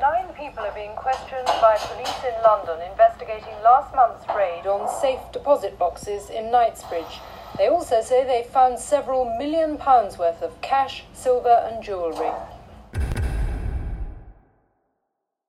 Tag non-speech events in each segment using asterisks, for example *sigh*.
Nine people are being questioned by police in London investigating last month's raid on safe deposit boxes in Knightsbridge. They also say they found several million pounds worth of cash, silver, and jewellery.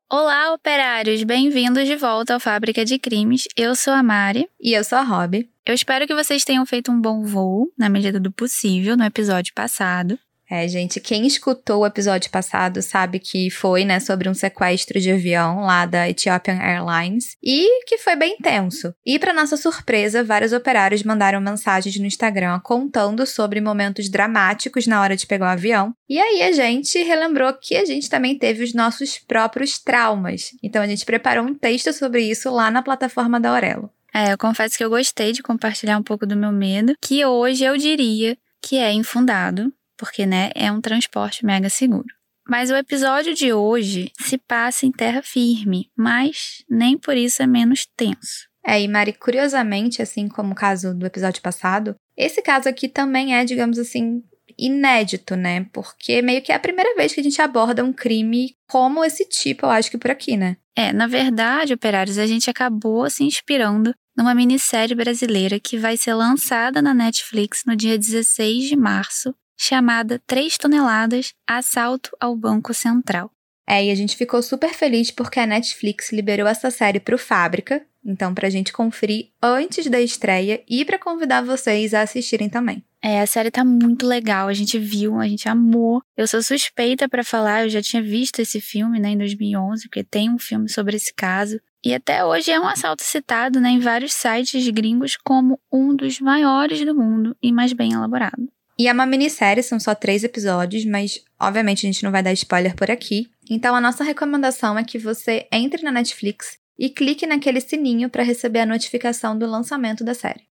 Olá, operários! Bem-vindos de volta ao Fábrica de Crimes. Eu sou a Mari. E eu sou a Rob. Eu espero que vocês tenham feito um bom voo, na medida do possível, no episódio passado. É, gente, quem escutou o episódio passado sabe que foi, né, sobre um sequestro de avião lá da Ethiopian Airlines e que foi bem tenso. E para nossa surpresa, vários operários mandaram mensagens no Instagram contando sobre momentos dramáticos na hora de pegar o avião. E aí a gente relembrou que a gente também teve os nossos próprios traumas. Então a gente preparou um texto sobre isso lá na plataforma da Aurelo. É, eu confesso que eu gostei de compartilhar um pouco do meu medo, que hoje eu diria que é infundado, porque né, é um transporte mega seguro. Mas o episódio de hoje se passa em terra firme, mas nem por isso é menos tenso. É, e Mari, curiosamente, assim como o caso do episódio passado, esse caso aqui também é, digamos assim, inédito, né? Porque meio que é a primeira vez que a gente aborda um crime como esse tipo, eu acho que por aqui, né? É, na verdade, operários, a gente acabou se inspirando numa minissérie brasileira que vai ser lançada na Netflix no dia 16 de março chamada 3 toneladas Assalto ao Banco Central. É, e a gente ficou super feliz porque a Netflix liberou essa série para o Fábrica, então para a gente conferir antes da estreia e para convidar vocês a assistirem também. É, a série tá muito legal, a gente viu, a gente amou. Eu sou suspeita para falar, eu já tinha visto esse filme, né, em 2011, porque tem um filme sobre esse caso. E até hoje é um assalto citado né, em vários sites gringos como um dos maiores do mundo e mais bem elaborado. E é uma minissérie, são só três episódios, mas obviamente a gente não vai dar spoiler por aqui. Então a nossa recomendação é que você entre na Netflix e clique naquele sininho para receber a notificação do lançamento da série.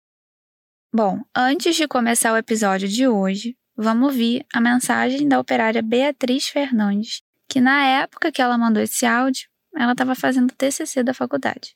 Bom, antes de começar o episódio de hoje, vamos ouvir a mensagem da operária Beatriz Fernandes, que na época que ela mandou esse áudio, ela estava fazendo TCC da faculdade.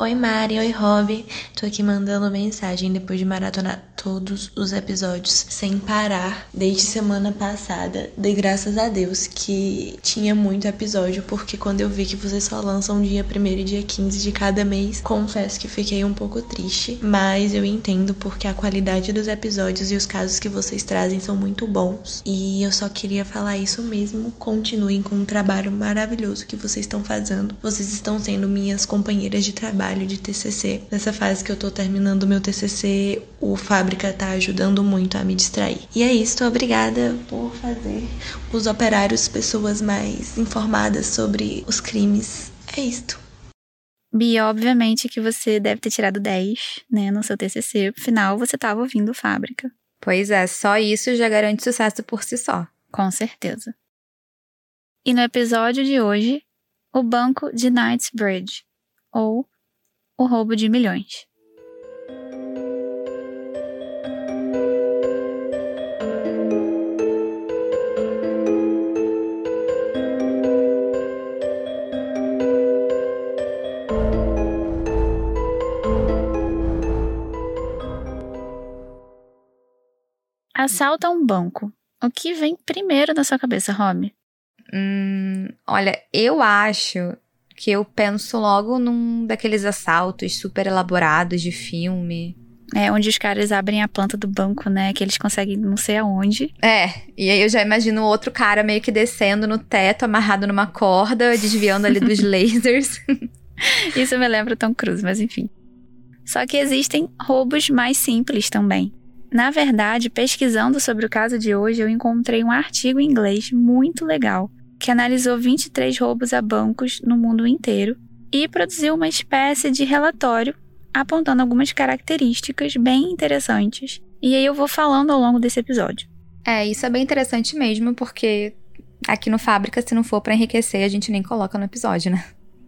Oi Mari, oi Rob, tô aqui mandando mensagem depois de maratonar todos os episódios sem parar desde semana passada. Dei graças a Deus que tinha muito episódio, porque quando eu vi que vocês só lançam dia 1 e dia 15 de cada mês, confesso que fiquei um pouco triste, mas eu entendo porque a qualidade dos episódios e os casos que vocês trazem são muito bons. E eu só queria falar isso mesmo. Continuem com o trabalho maravilhoso que vocês estão fazendo. Vocês estão sendo minhas companheiras de trabalho trabalho de TCC. Nessa fase que eu tô terminando meu TCC, o Fábrica tá ajudando muito a me distrair. E é isso, obrigada por fazer os operários pessoas mais informadas sobre os crimes. É isto. Bi, obviamente que você deve ter tirado 10, né, no seu TCC, afinal você estava ouvindo Fábrica. Pois é, só isso já garante sucesso por si só. Com certeza. E no episódio de hoje, o Banco de Knightsbridge, ou o roubo de milhões. Assalta um banco. O que vem primeiro na sua cabeça, Rob? Hum, olha, eu acho que eu penso logo num daqueles assaltos super elaborados de filme. É, onde os caras abrem a planta do banco, né? Que eles conseguem não sei aonde. É, e aí eu já imagino outro cara meio que descendo no teto, amarrado numa corda, desviando ali dos *laughs* lasers. Isso me lembra Tom Cruise, mas enfim. Só que existem roubos mais simples também. Na verdade, pesquisando sobre o caso de hoje, eu encontrei um artigo em inglês muito legal que analisou 23 roubos a bancos no mundo inteiro e produziu uma espécie de relatório apontando algumas características bem interessantes. E aí eu vou falando ao longo desse episódio. É, isso é bem interessante mesmo, porque aqui no Fábrica, se não for para enriquecer, a gente nem coloca no episódio, né?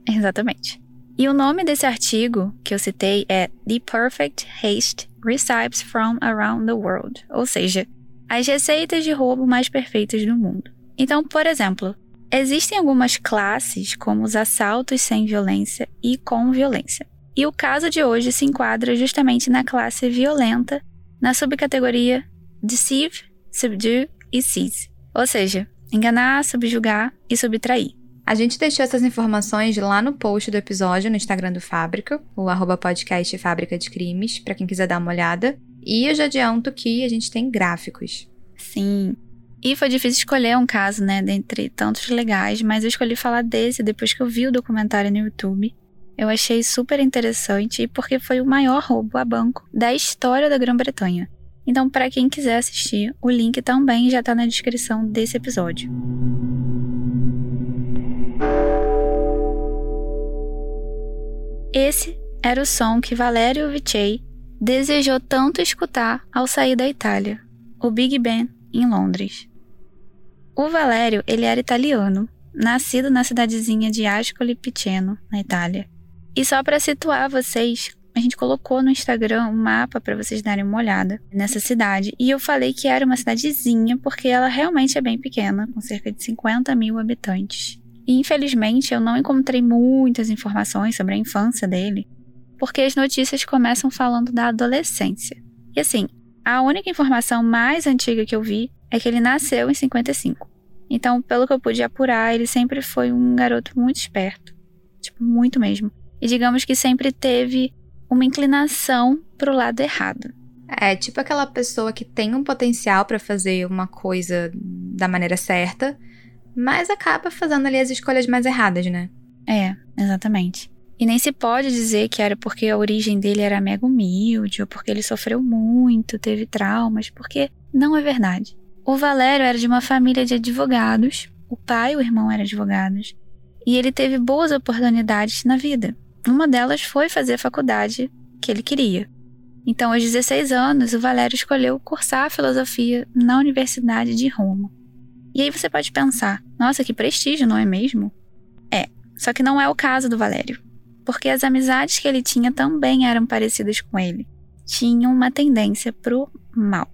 Exatamente. E o nome desse artigo que eu citei é The Perfect Haste Recipes from Around the World, ou seja, as receitas de roubo mais perfeitas do mundo. Então, por exemplo, Existem algumas classes, como os assaltos sem violência e com violência. E o caso de hoje se enquadra justamente na classe violenta, na subcategoria Deceive, Subdue e Seize. Ou seja, enganar, subjugar e subtrair. A gente deixou essas informações lá no post do episódio no Instagram do Fábrica, o arroba podcast Fábrica de Crimes, para quem quiser dar uma olhada. E eu já adianto que a gente tem gráficos. Sim. E foi difícil escolher um caso, né, dentre tantos legais, mas eu escolhi falar desse depois que eu vi o documentário no YouTube. Eu achei super interessante porque foi o maior roubo a banco da história da Grã-Bretanha. Então, para quem quiser assistir, o link também já está na descrição desse episódio. Esse era o som que Valerio Vichey desejou tanto escutar ao sair da Itália, o Big Ben em Londres. O Valério, ele era italiano, nascido na cidadezinha de Ascoli Piceno, na Itália. E só para situar vocês, a gente colocou no Instagram um mapa para vocês darem uma olhada nessa cidade. E eu falei que era uma cidadezinha porque ela realmente é bem pequena, com cerca de 50 mil habitantes. E infelizmente eu não encontrei muitas informações sobre a infância dele, porque as notícias começam falando da adolescência. E assim, a única informação mais antiga que eu vi é que ele nasceu em 55. Então, pelo que eu pude apurar, ele sempre foi um garoto muito esperto. Tipo, muito mesmo. E digamos que sempre teve uma inclinação pro lado errado. É, tipo aquela pessoa que tem um potencial para fazer uma coisa da maneira certa, mas acaba fazendo ali as escolhas mais erradas, né? É, exatamente. E nem se pode dizer que era porque a origem dele era mega humilde ou porque ele sofreu muito, teve traumas, porque não é verdade. O Valério era de uma família de advogados, o pai e o irmão eram advogados, e ele teve boas oportunidades na vida. Uma delas foi fazer a faculdade que ele queria. Então, aos 16 anos, o Valério escolheu cursar filosofia na Universidade de Roma. E aí você pode pensar, nossa, que prestígio, não é mesmo? É, só que não é o caso do Valério, porque as amizades que ele tinha também eram parecidas com ele. Tinham uma tendência pro mal.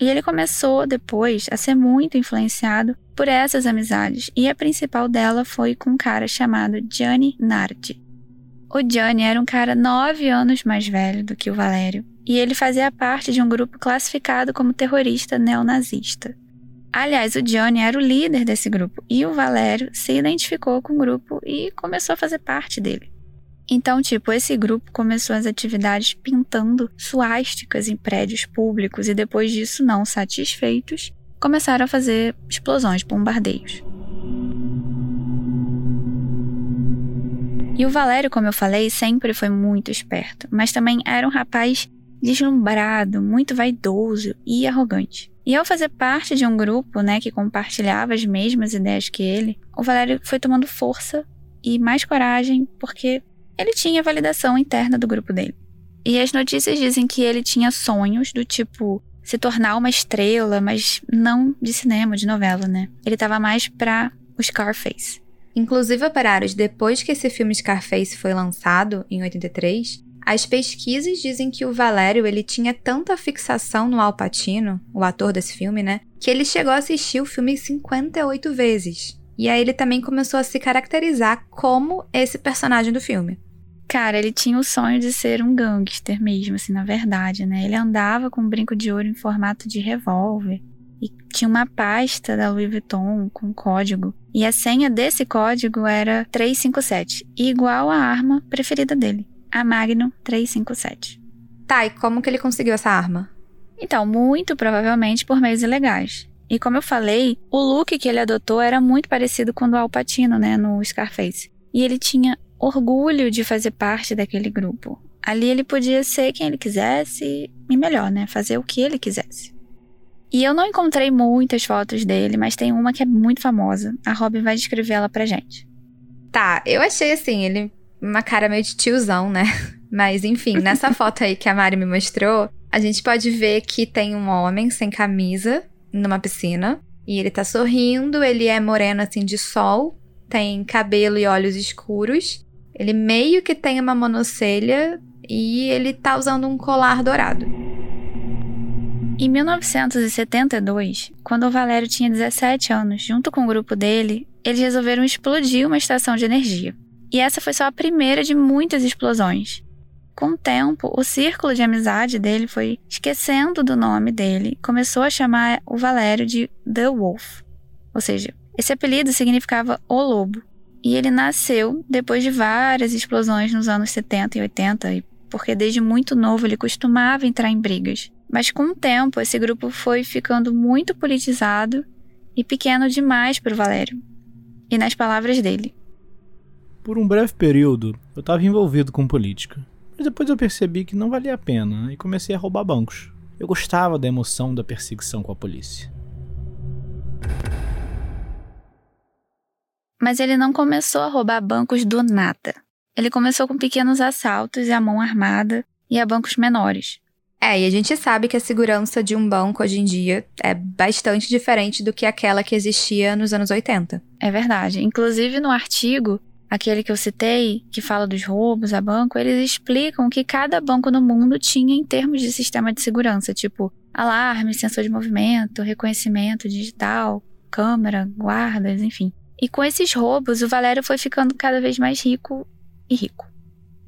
E ele começou depois a ser muito influenciado por essas amizades, e a principal dela foi com um cara chamado Gianni Nardi. O Gianni era um cara nove anos mais velho do que o Valério, e ele fazia parte de um grupo classificado como terrorista neonazista. Aliás, o Johnny era o líder desse grupo e o Valério se identificou com o grupo e começou a fazer parte dele. Então, tipo, esse grupo começou as atividades pintando suásticas em prédios públicos e depois disso, não satisfeitos, começaram a fazer explosões, bombardeios. E o Valério, como eu falei, sempre foi muito esperto, mas também era um rapaz deslumbrado, muito vaidoso e arrogante. E ao fazer parte de um grupo, né, que compartilhava as mesmas ideias que ele, o Valério foi tomando força e mais coragem porque ele tinha validação interna do grupo dele. E as notícias dizem que ele tinha sonhos do tipo se tornar uma estrela, mas não de cinema, de novela, né? Ele tava mais pra o Scarface. Inclusive, operários, depois que esse filme Scarface foi lançado, em 83, as pesquisas dizem que o Valério ele tinha tanta fixação no Al Pacino, o ator desse filme, né, que ele chegou a assistir o filme 58 vezes. E aí ele também começou a se caracterizar como esse personagem do filme. Cara, ele tinha o sonho de ser um gangster mesmo, assim, na verdade, né? Ele andava com um brinco de ouro em formato de revólver e tinha uma pasta da Louis Vuitton com código. E a senha desse código era 357, igual à arma preferida dele a Magnum 357. Tá, e como que ele conseguiu essa arma? Então, muito provavelmente por meios ilegais. E como eu falei, o look que ele adotou era muito parecido com o do Al Pacino, né, no Scarface. E ele tinha orgulho de fazer parte daquele grupo. Ali ele podia ser quem ele quisesse e melhor, né, fazer o que ele quisesse. E eu não encontrei muitas fotos dele, mas tem uma que é muito famosa. A Robin vai descrever ela pra gente. Tá, eu achei assim, ele uma cara meio de tiozão, né? *laughs* Mas enfim, nessa *laughs* foto aí que a Mari me mostrou, a gente pode ver que tem um homem sem camisa numa piscina. E ele tá sorrindo, ele é moreno assim de sol, tem cabelo e olhos escuros. Ele meio que tem uma monocelha e ele tá usando um colar dourado. Em 1972, quando o Valério tinha 17 anos, junto com o grupo dele, eles resolveram explodir uma estação de energia. E essa foi só a primeira de muitas explosões. Com o tempo, o círculo de amizade dele foi esquecendo do nome dele, começou a chamar o Valério de The Wolf. Ou seja, esse apelido significava o lobo. E ele nasceu depois de várias explosões nos anos 70 e 80, porque desde muito novo ele costumava entrar em brigas. Mas com o tempo, esse grupo foi ficando muito politizado e pequeno demais para o Valério. E nas palavras dele: Por um breve período, eu estava envolvido com política. Mas depois eu percebi que não valia a pena e comecei a roubar bancos. Eu gostava da emoção da perseguição com a polícia. Mas ele não começou a roubar bancos do nada. Ele começou com pequenos assaltos e a mão armada e a bancos menores. É, e a gente sabe que a segurança de um banco hoje em dia é bastante diferente do que aquela que existia nos anos 80. É verdade. Inclusive no artigo, aquele que eu citei, que fala dos roubos a banco, eles explicam que cada banco no mundo tinha em termos de sistema de segurança, tipo alarme, sensor de movimento, reconhecimento digital, câmera, guardas, enfim. E com esses roubos, o Valério foi ficando cada vez mais rico e rico.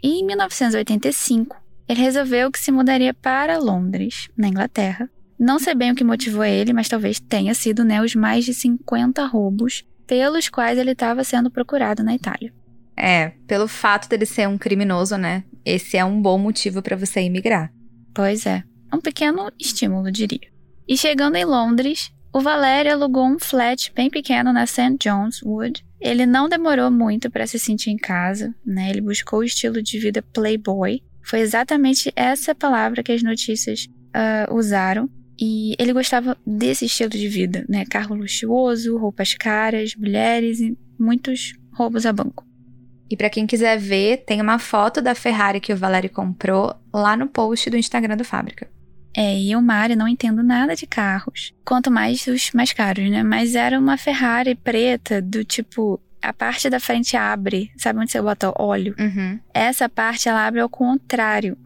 E em 1985, ele resolveu que se mudaria para Londres, na Inglaterra. Não sei bem o que motivou ele, mas talvez tenha sido né, os mais de 50 roubos pelos quais ele estava sendo procurado na Itália. É, pelo fato dele ser um criminoso, né? Esse é um bom motivo para você emigrar. Pois é, um pequeno estímulo, diria. E chegando em Londres, o Valério alugou um flat bem pequeno na St. John's Wood. Ele não demorou muito para se sentir em casa, né? Ele buscou o estilo de vida playboy foi exatamente essa palavra que as notícias uh, usaram. E ele gostava desse estilo de vida, né? Carro luxuoso, roupas caras, mulheres e muitos roubos a banco. E para quem quiser ver, tem uma foto da Ferrari que o Valério comprou lá no post do Instagram do Fábrica. É, e eu, Mari, não entendo nada de carros. Quanto mais os mais caros, né? Mas era uma Ferrari preta, do tipo a parte da frente abre. Sabe onde você bota óleo? Uhum. Essa parte ela abre ao contrário.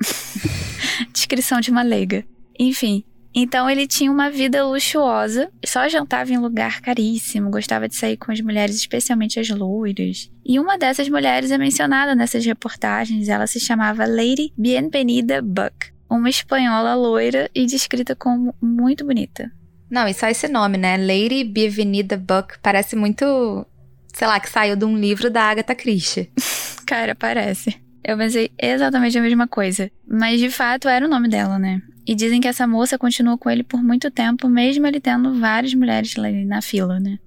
*laughs* Descrição de uma leiga. Enfim. Então ele tinha uma vida luxuosa, só jantava em lugar caríssimo, gostava de sair com as mulheres, especialmente as loiras. E uma dessas mulheres é mencionada nessas reportagens, ela se chamava Lady Bienvenida Buck, uma espanhola loira e descrita como muito bonita. Não, e só esse nome, né? Lady Bienvenida Buck parece muito sei lá, que saiu de um livro da Agatha Christie. *laughs* Cara, parece. Eu pensei exatamente a mesma coisa. Mas de fato era o nome dela, né? E dizem que essa moça continuou com ele por muito tempo, mesmo ele tendo várias mulheres ali na fila, né?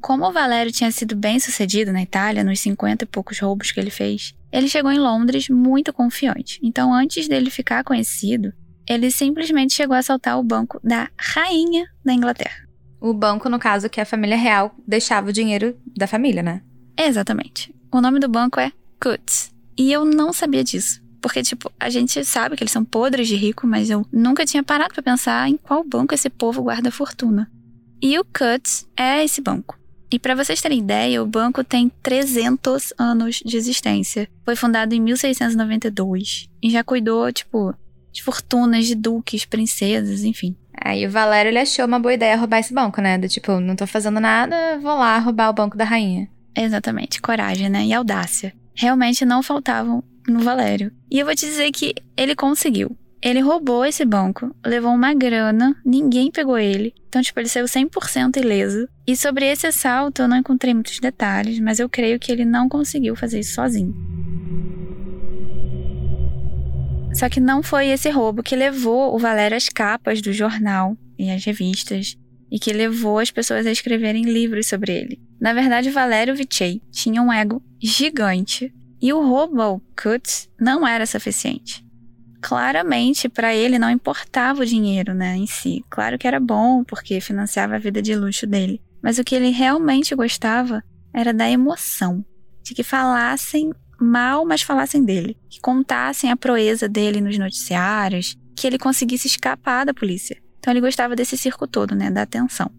Como o Valério tinha sido bem sucedido na Itália, nos 50 e poucos roubos que ele fez, ele chegou em Londres muito confiante. Então, antes dele ficar conhecido, ele simplesmente chegou a assaltar o banco da rainha da Inglaterra. O banco, no caso, que a família real deixava o dinheiro da família, né? Exatamente. O nome do banco é Coutts. E eu não sabia disso. Porque, tipo, a gente sabe que eles são podres de rico, mas eu nunca tinha parado para pensar em qual banco esse povo guarda fortuna. E o Coutts é esse banco. E para vocês terem ideia, o banco tem 300 anos de existência. Foi fundado em 1692 e já cuidou, tipo, de fortunas de duques, princesas, enfim. Aí o Valério ele achou uma boa ideia roubar esse banco, né? Do tipo, não tô fazendo nada, vou lá roubar o banco da rainha. Exatamente, coragem, né? E audácia. Realmente não faltavam no Valério. E eu vou te dizer que ele conseguiu. Ele roubou esse banco, levou uma grana, ninguém pegou ele. Então, tipo, ele saiu 100% ileso. E sobre esse assalto eu não encontrei muitos detalhes, mas eu creio que ele não conseguiu fazer isso sozinho. Só que não foi esse roubo que levou o Valério às capas do jornal e às revistas e que levou as pessoas a escreverem livros sobre ele. Na verdade, Valério Vichey tinha um ego gigante e o roubo ao Kutz não era suficiente. Claramente, para ele não importava o dinheiro né, em si. Claro que era bom, porque financiava a vida de luxo dele. Mas o que ele realmente gostava era da emoção, de que falassem mal, mas falassem dele, que contassem a proeza dele nos noticiários, que ele conseguisse escapar da polícia. Então ele gostava desse circo todo, né, da atenção.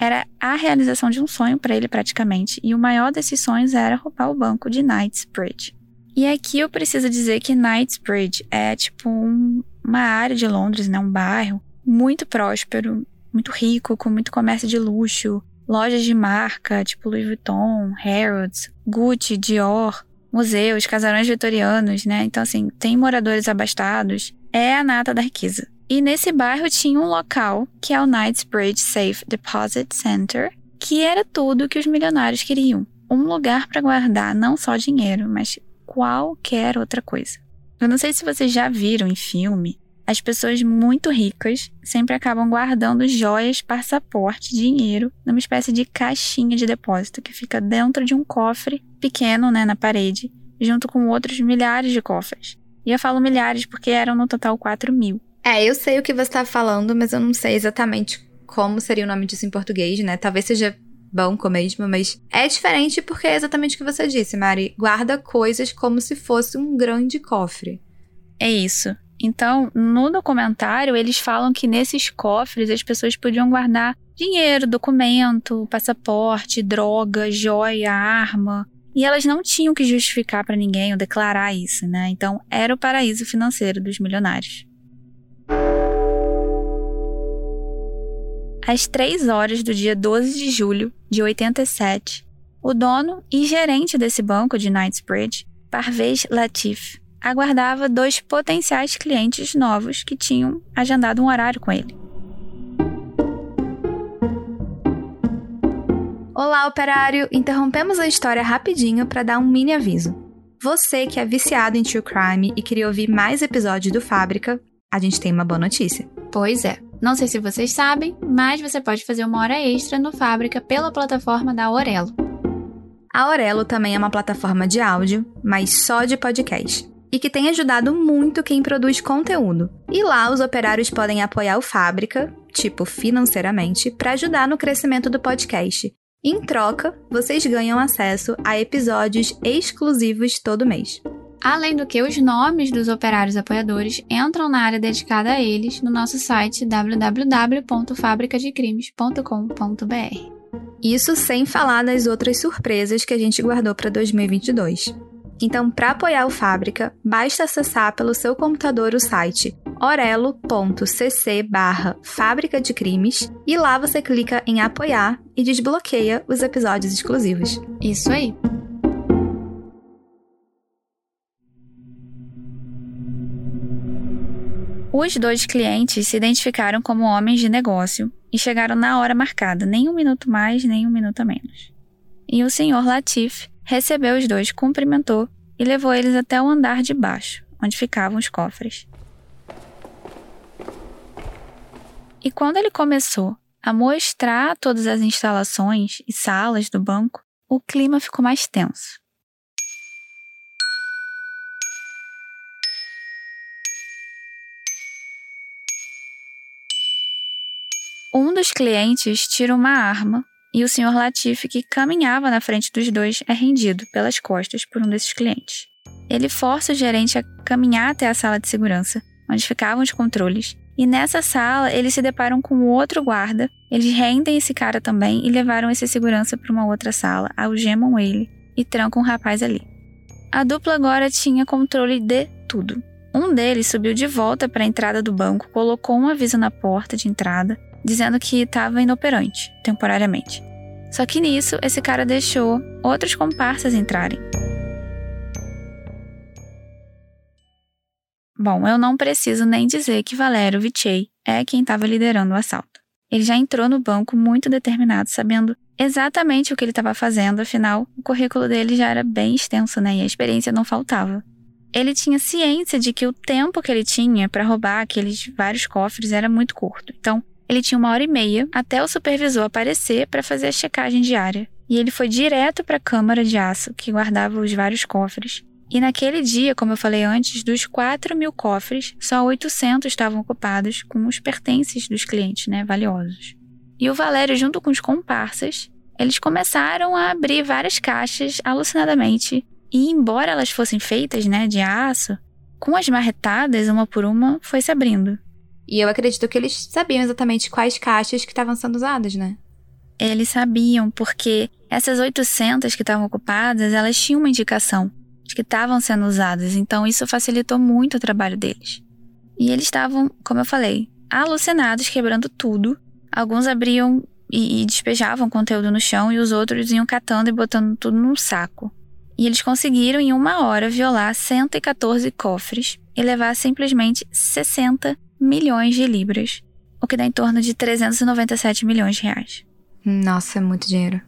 Era a realização de um sonho para ele praticamente, e o maior desses sonhos era roubar o banco de Knightsbridge. E aqui eu preciso dizer que Knightsbridge é tipo um, uma área de Londres, né, um bairro muito próspero, muito rico, com muito comércio de luxo, lojas de marca, tipo Louis Vuitton, Harrods, Gucci, Dior, museus, casarões vitorianos, né? Então, assim, tem moradores abastados. É a nata da riqueza. E nesse bairro tinha um local, que é o Knightsbridge Safe Deposit Center, que era tudo que os milionários queriam. Um lugar para guardar não só dinheiro, mas qualquer outra coisa. Eu não sei se vocês já viram em filme, as pessoas muito ricas sempre acabam guardando joias, passaporte, dinheiro numa espécie de caixinha de depósito que fica dentro de um cofre pequeno, né, na parede, junto com outros milhares de cofres. E eu falo milhares porque eram no total 4 mil. É, eu sei o que você está falando, mas eu não sei exatamente como seria o nome disso em português, né? Talvez seja banco mesmo, mas é diferente porque é exatamente o que você disse, Mari. Guarda coisas como se fosse um grande cofre. É isso. Então, no documentário, eles falam que nesses cofres as pessoas podiam guardar dinheiro, documento, passaporte, droga, joia, arma. E elas não tinham que justificar para ninguém ou declarar isso, né? Então, era o paraíso financeiro dos milionários. Às 3 horas do dia 12 de julho de 87, o dono e gerente desse banco de Knightsbridge, Parvez Latif, aguardava dois potenciais clientes novos que tinham agendado um horário com ele. Olá, operário! Interrompemos a história rapidinho para dar um mini aviso. Você que é viciado em true crime e queria ouvir mais episódios do Fábrica, a gente tem uma boa notícia. Pois é. Não sei se vocês sabem, mas você pode fazer uma hora extra no Fábrica pela plataforma da Aurelo. A Aurelo também é uma plataforma de áudio, mas só de podcast. E que tem ajudado muito quem produz conteúdo. E lá os operários podem apoiar o Fábrica, tipo financeiramente, para ajudar no crescimento do podcast. Em troca, vocês ganham acesso a episódios exclusivos todo mês. Além do que, os nomes dos operários apoiadores entram na área dedicada a eles no nosso site www.fabricadecrimes.com.br. Isso sem falar das outras surpresas que a gente guardou para 2022. Então, para apoiar o Fábrica, basta acessar pelo seu computador o site orelo.cc barra Fábrica de Crimes e lá você clica em apoiar e desbloqueia os episódios exclusivos. Isso aí! Os dois clientes se identificaram como homens de negócio e chegaram na hora marcada, nem um minuto mais, nem um minuto a menos. E o senhor Latif recebeu os dois, cumprimentou e levou eles até o andar de baixo, onde ficavam os cofres. E quando ele começou a mostrar todas as instalações e salas do banco, o clima ficou mais tenso. Um dos clientes tira uma arma e o Sr. Latif, que caminhava na frente dos dois, é rendido pelas costas por um desses clientes. Ele força o gerente a caminhar até a sala de segurança, onde ficavam os controles, e nessa sala eles se deparam com outro guarda. Eles rendem esse cara também e levaram esse segurança para uma outra sala, algemam ele e trancam o rapaz ali. A dupla agora tinha controle de tudo. Um deles subiu de volta para a entrada do banco, colocou um aviso na porta de entrada dizendo que estava inoperante, temporariamente. Só que nisso, esse cara deixou outros comparsas entrarem. Bom, eu não preciso nem dizer que Valério Vichey é quem estava liderando o assalto. Ele já entrou no banco muito determinado, sabendo exatamente o que ele estava fazendo, afinal, o currículo dele já era bem extenso, né? E a experiência não faltava. Ele tinha ciência de que o tempo que ele tinha para roubar aqueles vários cofres era muito curto. Então, ele tinha uma hora e meia até o supervisor aparecer para fazer a checagem diária. E ele foi direto para a câmara de aço que guardava os vários cofres. E naquele dia, como eu falei antes, dos 4 mil cofres, só 800 estavam ocupados com os pertences dos clientes, né, valiosos. E o Valério, junto com os comparsas, eles começaram a abrir várias caixas alucinadamente. E embora elas fossem feitas, né, de aço, com as marretadas, uma por uma, foi se abrindo. E eu acredito que eles sabiam exatamente quais caixas que estavam sendo usadas, né? Eles sabiam, porque essas 800 que estavam ocupadas, elas tinham uma indicação de que estavam sendo usadas, então isso facilitou muito o trabalho deles. E eles estavam, como eu falei, alucinados, quebrando tudo. Alguns abriam e, e despejavam conteúdo no chão e os outros iam catando e botando tudo num saco. E eles conseguiram, em uma hora, violar 114 cofres e levar simplesmente 60 milhões de libras, o que dá em torno de 397 milhões de reais. Nossa, é muito dinheiro.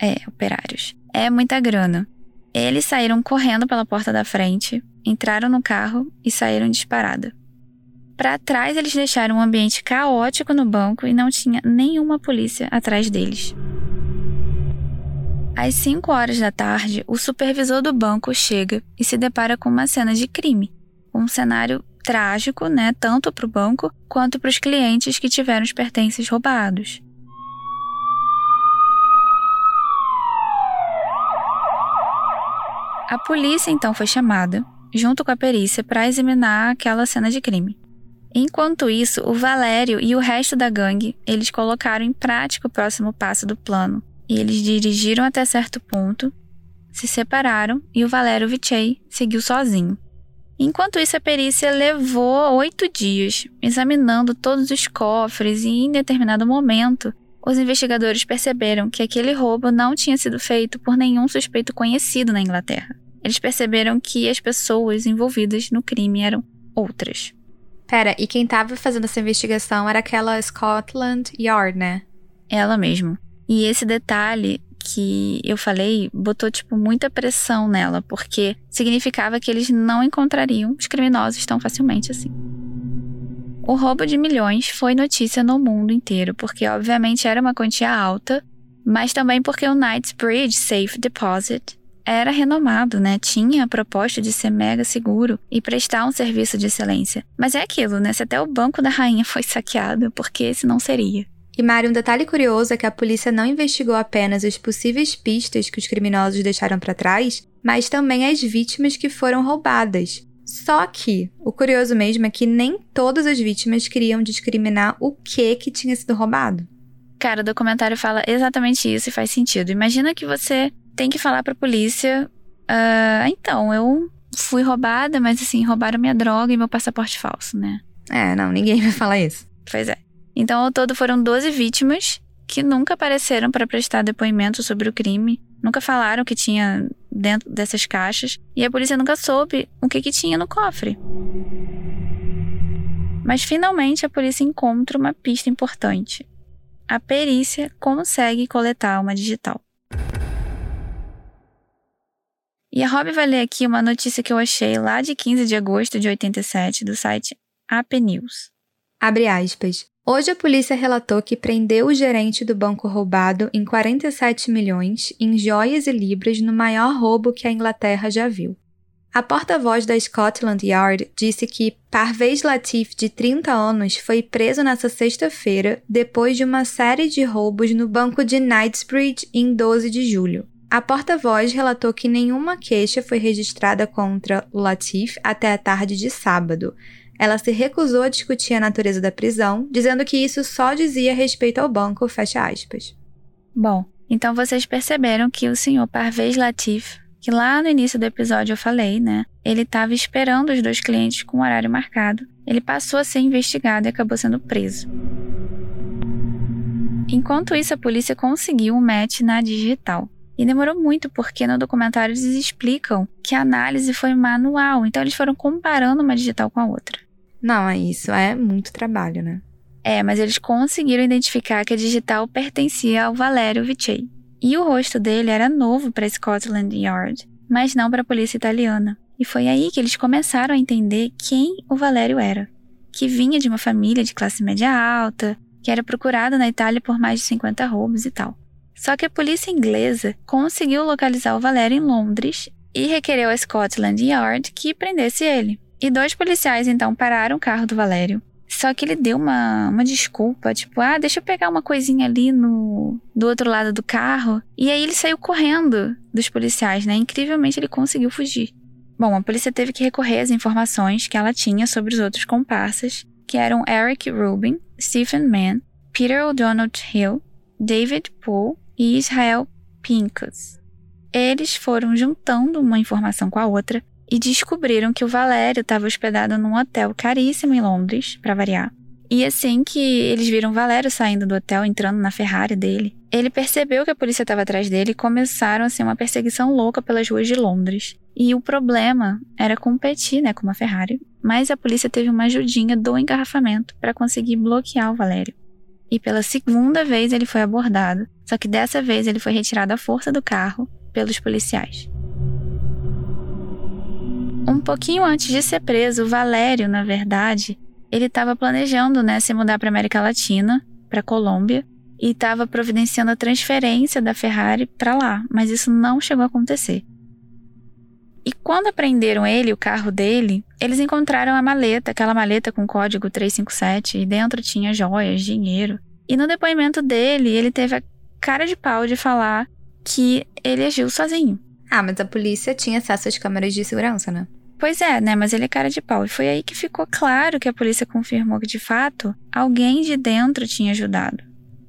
É, operários. É muita grana. Eles saíram correndo pela porta da frente, entraram no carro e saíram disparada. Para trás, eles deixaram um ambiente caótico no banco e não tinha nenhuma polícia atrás deles. Às 5 horas da tarde, o supervisor do banco chega e se depara com uma cena de crime. Um cenário trágico, né, tanto para o banco quanto para os clientes que tiveram os pertences roubados. A polícia então foi chamada, junto com a perícia, para examinar aquela cena de crime. Enquanto isso, o Valério e o resto da gangue, eles colocaram em prática o próximo passo do plano. E eles dirigiram até certo ponto, se separaram e o Valério Vichey seguiu sozinho. Enquanto isso, a perícia levou oito dias, examinando todos os cofres e, em determinado momento, os investigadores perceberam que aquele roubo não tinha sido feito por nenhum suspeito conhecido na Inglaterra. Eles perceberam que as pessoas envolvidas no crime eram outras. Pera, e quem tava fazendo essa investigação era aquela Scotland Yard, né? Ela mesma. E esse detalhe que eu falei botou, tipo, muita pressão nela, porque significava que eles não encontrariam os criminosos tão facilmente assim. O roubo de milhões foi notícia no mundo inteiro, porque obviamente era uma quantia alta, mas também porque o Knightsbridge Safe Deposit era renomado, né? Tinha a proposta de ser mega seguro e prestar um serviço de excelência. Mas é aquilo, né? Se até o banco da rainha *laughs* foi saqueado, por que esse não seria? E Mari, um detalhe curioso é que a polícia não investigou apenas as possíveis pistas que os criminosos deixaram para trás, mas também as vítimas que foram roubadas. Só que o curioso mesmo é que nem todas as vítimas queriam discriminar o que que tinha sido roubado. Cara, o documentário fala exatamente isso e faz sentido. Imagina que você tem que falar pra polícia: uh, então, eu fui roubada, mas assim, roubaram minha droga e meu passaporte falso, né? É, não, ninguém vai falar isso. Pois é. Então, ao todo foram 12 vítimas que nunca apareceram para prestar depoimento sobre o crime, nunca falaram o que tinha dentro dessas caixas e a polícia nunca soube o que, que tinha no cofre. Mas finalmente a polícia encontra uma pista importante. A perícia consegue coletar uma digital. E a Rob vai ler aqui uma notícia que eu achei lá de 15 de agosto de 87 do site AP News. Abre aspas. Hoje a polícia relatou que prendeu o gerente do banco roubado em 47 milhões em joias e libras no maior roubo que a Inglaterra já viu. A porta-voz da Scotland Yard disse que Parvez Latif, de 30 anos, foi preso nesta sexta-feira depois de uma série de roubos no banco de Knightsbridge em 12 de julho. A porta-voz relatou que nenhuma queixa foi registrada contra Latif até a tarde de sábado, ela se recusou a discutir a natureza da prisão, dizendo que isso só dizia respeito ao banco, fecha aspas. Bom, então vocês perceberam que o senhor Parvez Latif, que lá no início do episódio eu falei, né? Ele estava esperando os dois clientes com o horário marcado. Ele passou a ser investigado e acabou sendo preso. Enquanto isso, a polícia conseguiu um match na digital. E demorou muito porque no documentário eles explicam que a análise foi manual, então eles foram comparando uma digital com a outra. Não, é isso é muito trabalho, né? É, mas eles conseguiram identificar que a digital pertencia ao Valério Vichey. E o rosto dele era novo para Scotland Yard, mas não para a polícia italiana. E foi aí que eles começaram a entender quem o Valério era. Que vinha de uma família de classe média alta, que era procurado na Itália por mais de 50 roubos e tal. Só que a polícia inglesa conseguiu localizar o Valério em Londres e requereu a Scotland Yard que prendesse ele. E dois policiais então pararam o carro do Valério. Só que ele deu uma, uma desculpa, tipo, ah, deixa eu pegar uma coisinha ali no do outro lado do carro. E aí ele saiu correndo dos policiais, né? Incrivelmente ele conseguiu fugir. Bom, a polícia teve que recorrer às informações que ela tinha sobre os outros comparsas, que eram Eric Rubin, Stephen Mann, Peter O'Donnell Hill, David Poole e Israel Pincus. Eles foram juntando uma informação com a outra e descobriram que o Valério estava hospedado num hotel caríssimo em Londres, para variar, E assim que eles viram Valério saindo do hotel, entrando na Ferrari dele, ele percebeu que a polícia estava atrás dele e começaram assim uma perseguição louca pelas ruas de Londres. E o problema era competir, né, com uma Ferrari, mas a polícia teve uma ajudinha do engarrafamento para conseguir bloquear o Valério. E pela segunda vez ele foi abordado, só que dessa vez ele foi retirado à força do carro pelos policiais. Um pouquinho antes de ser preso, Valério, na verdade, ele estava planejando, né, se mudar para América Latina, para Colômbia, e estava providenciando a transferência da Ferrari para lá, mas isso não chegou a acontecer. E quando apreenderam ele, o carro dele, eles encontraram a maleta, aquela maleta com código 357, e dentro tinha joias, dinheiro. E no depoimento dele, ele teve a cara de pau de falar que ele agiu sozinho. Ah, mas a polícia tinha acesso às câmeras de segurança, né? Pois é, né? Mas ele é cara de pau. E foi aí que ficou claro que a polícia confirmou que, de fato, alguém de dentro tinha ajudado.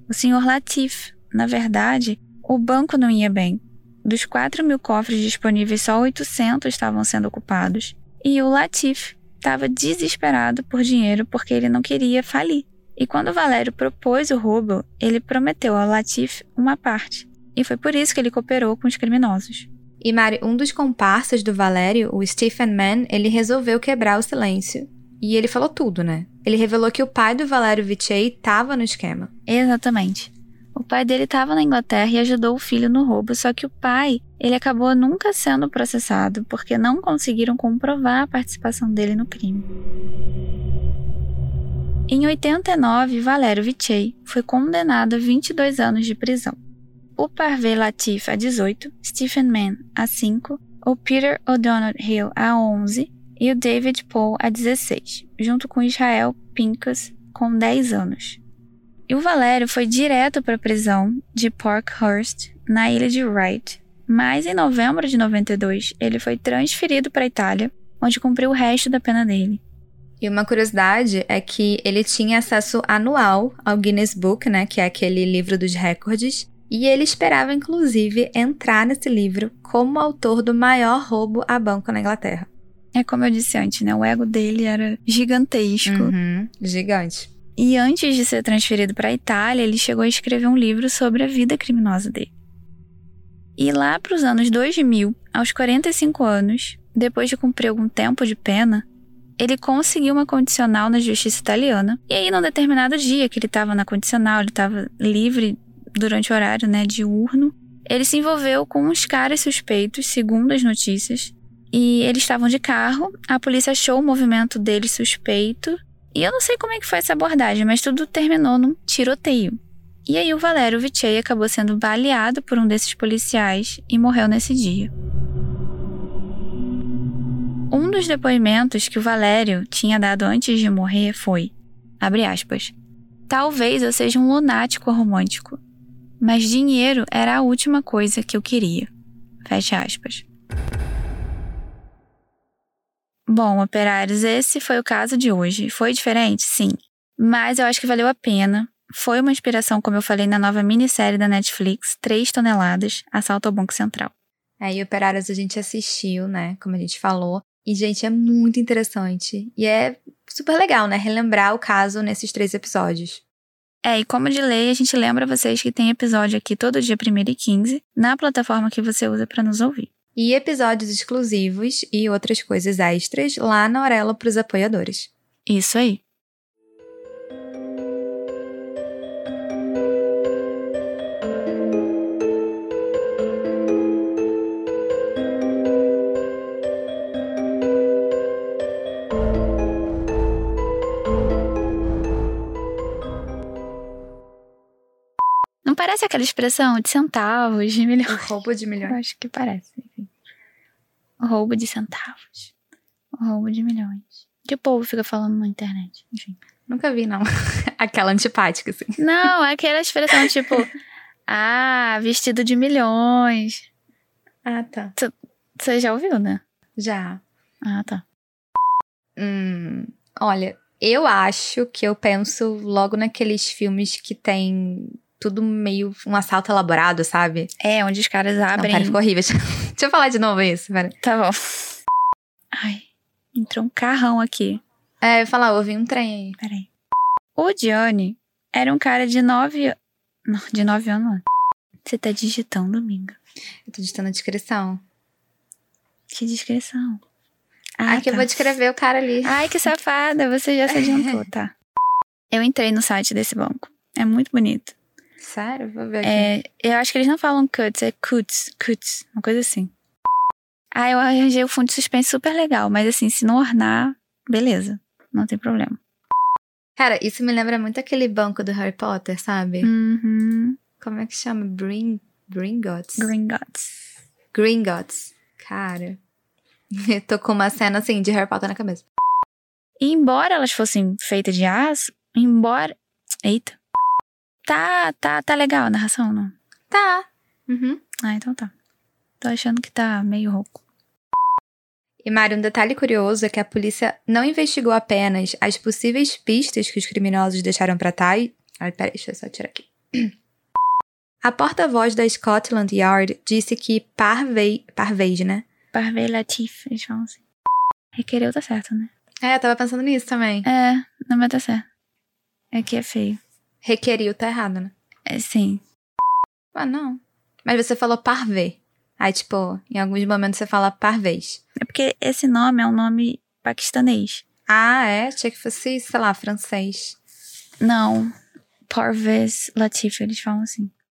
O senhor Latif. Na verdade, o banco não ia bem. Dos 4 mil cofres disponíveis, só 800 estavam sendo ocupados. E o Latif estava desesperado por dinheiro porque ele não queria falir. E quando Valério propôs o roubo, ele prometeu ao Latif uma parte. E foi por isso que ele cooperou com os criminosos. E Mari, um dos comparsas do Valério, o Stephen Mann, ele resolveu quebrar o silêncio. E ele falou tudo, né? Ele revelou que o pai do Valério Vichey estava no esquema. Exatamente. O pai dele estava na Inglaterra e ajudou o filho no roubo, só que o pai, ele acabou nunca sendo processado porque não conseguiram comprovar a participação dele no crime. Em 89, Valério Vichey foi condenado a 22 anos de prisão o Parvez Latif a 18, Stephen Mann a 5, o Peter O'Donnell Hill a 11 e o David Paul a 16, junto com Israel Pincus com 10 anos. E o Valério foi direto para a prisão de Parkhurst, na ilha de Wright, mas em novembro de 92 ele foi transferido para a Itália, onde cumpriu o resto da pena dele. E uma curiosidade é que ele tinha acesso anual ao Guinness Book, né, que é aquele livro dos recordes, e ele esperava, inclusive, entrar nesse livro como autor do maior roubo a banco na Inglaterra. É como eu disse antes, né? O ego dele era gigantesco. Uhum, gigante. E antes de ser transferido para a Itália, ele chegou a escrever um livro sobre a vida criminosa dele. E lá para os anos 2000, aos 45 anos, depois de cumprir algum tempo de pena, ele conseguiu uma condicional na justiça italiana. E aí, num determinado dia que ele estava na condicional, ele estava livre durante o horário né, diurno, ele se envolveu com uns caras suspeitos, segundo as notícias. E eles estavam de carro, a polícia achou o movimento deles suspeito. E eu não sei como é que foi essa abordagem, mas tudo terminou num tiroteio. E aí o Valério Vichey acabou sendo baleado por um desses policiais e morreu nesse dia. Um dos depoimentos que o Valério tinha dado antes de morrer foi, abre aspas, talvez eu seja um lunático romântico, mas dinheiro era a última coisa que eu queria. Fecha aspas. Bom, operários, esse foi o caso de hoje. Foi diferente? Sim. Mas eu acho que valeu a pena. Foi uma inspiração, como eu falei, na nova minissérie da Netflix, 3 toneladas, Assalto ao Banco Central. Aí, Operários, a gente assistiu, né? Como a gente falou. E, gente, é muito interessante. E é super legal, né? Relembrar o caso nesses três episódios. É, e como de lei, a gente lembra vocês que tem episódio aqui todo dia 1 e 15 na plataforma que você usa para nos ouvir. E episódios exclusivos e outras coisas extras lá na Aurelo para os apoiadores. Isso aí. Parece aquela expressão de centavos, de milhões. O roubo de milhões. Eu acho que parece. Enfim. O roubo de centavos. O roubo de milhões. Que o povo fica falando na internet. Enfim. Nunca vi, não. *laughs* aquela antipática, assim. Não, é aquela expressão tipo. ah, vestido de milhões. Ah, tá. Você já ouviu, né? Já. Ah, tá. Hum, olha, eu acho que eu penso logo naqueles filmes que tem tudo meio um assalto elaborado, sabe? É, onde os caras abrem. Não, pera, ficou horrível. *laughs* Deixa eu falar de novo isso, pera. Tá bom. Ai, entrou um carrão aqui. É, eu ia falar, ouvi um trem aí. Peraí. O Johnny era um cara de nove. Não, de nove anos. Você tá digitando, amiga. Eu tô digitando a descrição. Que descrição. Ah, que eu tá. vou descrever o cara ali. Ai, que safada, você já se adiantou, *laughs* tá? Eu entrei no site desse banco. É muito bonito. Sério? Vou ver aqui. É, eu acho que eles não falam cuts, é cuts, cuts, uma coisa assim. Ah, eu arranjei o fundo de suspense super legal, mas assim, se não ornar, beleza, não tem problema. Cara, isso me lembra muito aquele banco do Harry Potter, sabe? Uhum. Como é que chama? Bring... Gringotts? Gringotts. Gringotts. Cara, eu *laughs* tô com uma cena assim de Harry Potter na cabeça. E embora elas fossem feitas de aço, embora. Eita. Tá, tá, tá legal a narração, não? Tá. Uhum. Ah, então tá. Tô achando que tá meio rouco. E Mari, um detalhe curioso é que a polícia não investigou apenas as possíveis pistas que os criminosos deixaram pra trás. Ai, peraí, deixa eu só tirar aqui. *clears throat* A porta-voz da Scotland Yard disse que Parvei, Parvez, né? Parvei Latif, eles falam assim. Requereu tá certo, né? É, eu tava pensando nisso também. É, não vai tá certo. É que é feio. Requeriu, tá errado, né? É sim. Ah, não. Mas você falou Parvê. Aí, tipo, em alguns momentos você fala Parvez. É porque esse nome é um nome paquistanês. Ah, é? Achei que fosse, sei lá, francês. Não. Parvez Latif, eles falam assim.